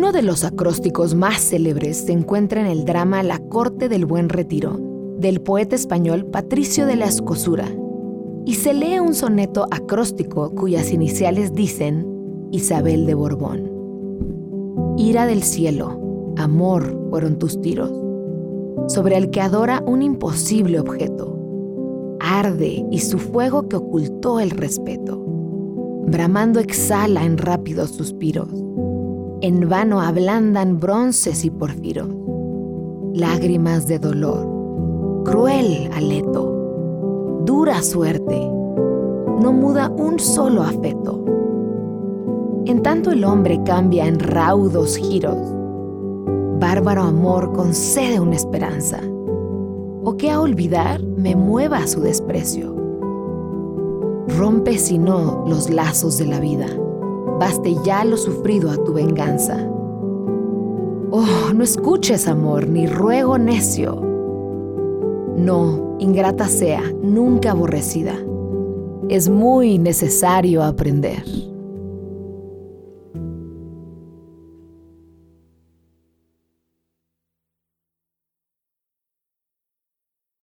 Uno de los acrósticos más célebres se encuentra en el drama La Corte del Buen Retiro, del poeta español Patricio de la Escosura, y se lee un soneto acróstico cuyas iniciales dicen Isabel de Borbón. Ira del cielo, amor fueron tus tiros, sobre el que adora un imposible objeto. Arde y su fuego que ocultó el respeto, bramando exhala en rápidos suspiros en vano ablandan bronces y porfiros, lágrimas de dolor, cruel aleto, dura suerte, no muda un solo afeto. En tanto el hombre cambia en raudos giros, bárbaro amor concede una esperanza, o que a olvidar me mueva su desprecio. Rompe si no los lazos de la vida baste ya lo sufrido a tu venganza. Oh, no escuches, amor, ni ruego necio. No, ingrata sea, nunca aborrecida. Es muy necesario aprender.